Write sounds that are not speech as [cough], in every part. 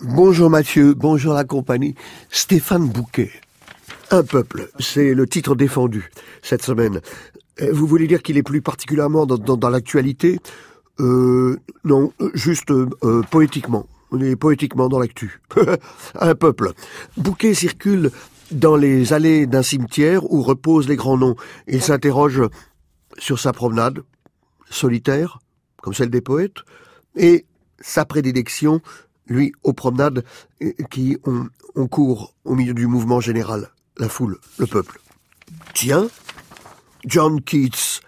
Bonjour Mathieu, bonjour la compagnie. Stéphane Bouquet. Un peuple, c'est le titre défendu cette semaine. Euh, vous voulez dire qu'il est plus particulièrement dans, l'actualité? Euh, Non, juste euh, poétiquement. On est poétiquement dans l'actu. [laughs] Un peuple. Bouquet circule dans les allées d'un cimetière où reposent les grands noms. Il s'interroge sur sa promenade, solitaire, comme celle des poètes, et sa prédilection lui, aux promenades qui ont, on court au milieu du mouvement général, la foule, le peuple. Tiens, John Keats,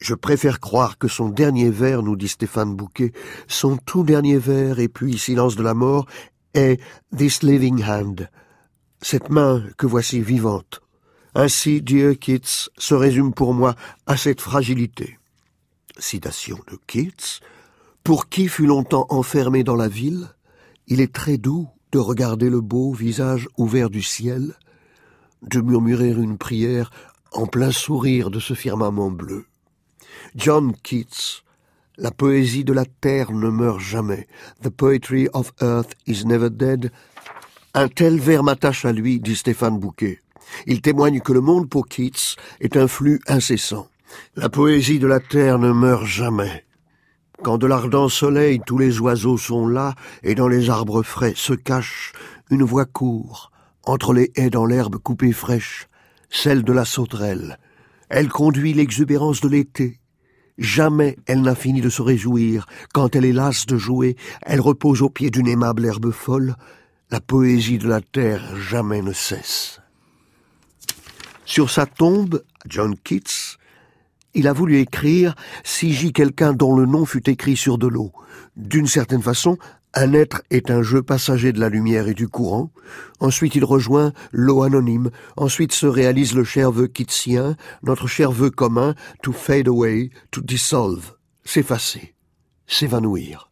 je préfère croire que son dernier vers, nous dit Stéphane Bouquet, son tout dernier vers, et puis silence de la mort, est This living hand, cette main que voici vivante. Ainsi, Dieu Keats se résume pour moi à cette fragilité. Citation de Keats, pour qui fut longtemps enfermé dans la ville, il est très doux de regarder le beau visage ouvert du ciel, de murmurer une prière en plein sourire de ce firmament bleu. John Keats, la poésie de la terre ne meurt jamais. The poetry of earth is never dead. Un tel vers m'attache à lui, dit Stéphane Bouquet. Il témoigne que le monde pour Keats est un flux incessant. La poésie de la terre ne meurt jamais. Quand de l'ardent soleil tous les oiseaux sont là, et dans les arbres frais se cache une voix court, entre les haies dans l'herbe coupée fraîche, celle de la sauterelle. Elle conduit l'exubérance de l'été. Jamais elle n'a fini de se réjouir. Quand elle est lasse de jouer, elle repose au pied d'une aimable herbe folle. La poésie de la terre jamais ne cesse. Sur sa tombe, John Keats, il a voulu écrire si j'y quelqu'un dont le nom fut écrit sur de l'eau. D'une certaine façon, un être est un jeu passager de la lumière et du courant. Ensuite, il rejoint l'eau anonyme. Ensuite se réalise le cher vœu notre cher vœu commun, to fade away, to dissolve, s'effacer, s'évanouir.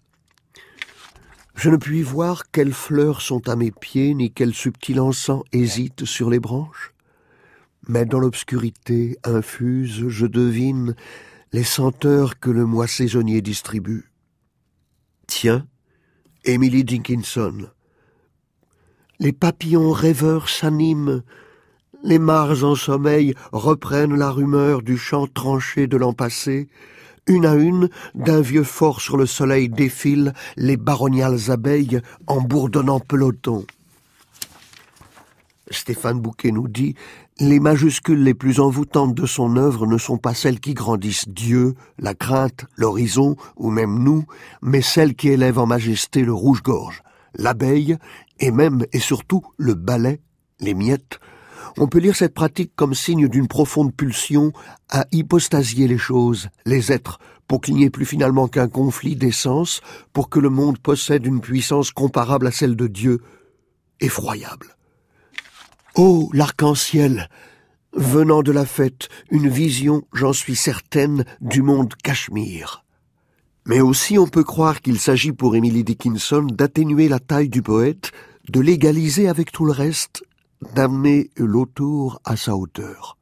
Je ne puis voir quelles fleurs sont à mes pieds, ni quel subtil encens hésite sur les branches mais dans l'obscurité infuse, je devine les senteurs que le mois saisonnier distribue. Tiens, Emily Dickinson. Les papillons rêveurs s'animent, les mares en sommeil reprennent la rumeur du chant tranché de l'an passé, une à une, d'un vieux fort sur le soleil défilent les baroniales abeilles en bourdonnant peloton. Stéphane Bouquet nous dit Les majuscules les plus envoûtantes de son œuvre ne sont pas celles qui grandissent Dieu, la crainte, l'horizon, ou même nous, mais celles qui élèvent en majesté le rouge-gorge, l'abeille, et même et surtout le balai, les miettes. On peut lire cette pratique comme signe d'une profonde pulsion à hypostasier les choses, les êtres, pour qu'il n'y ait plus finalement qu'un conflit d'essence, pour que le monde possède une puissance comparable à celle de Dieu, effroyable. Oh, l'arc-en-ciel Venant de la fête, une vision, j'en suis certaine, du monde Cachemire. Mais aussi on peut croire qu'il s'agit pour Emily Dickinson d'atténuer la taille du poète, de l'égaliser avec tout le reste, d'amener l'autour à sa hauteur.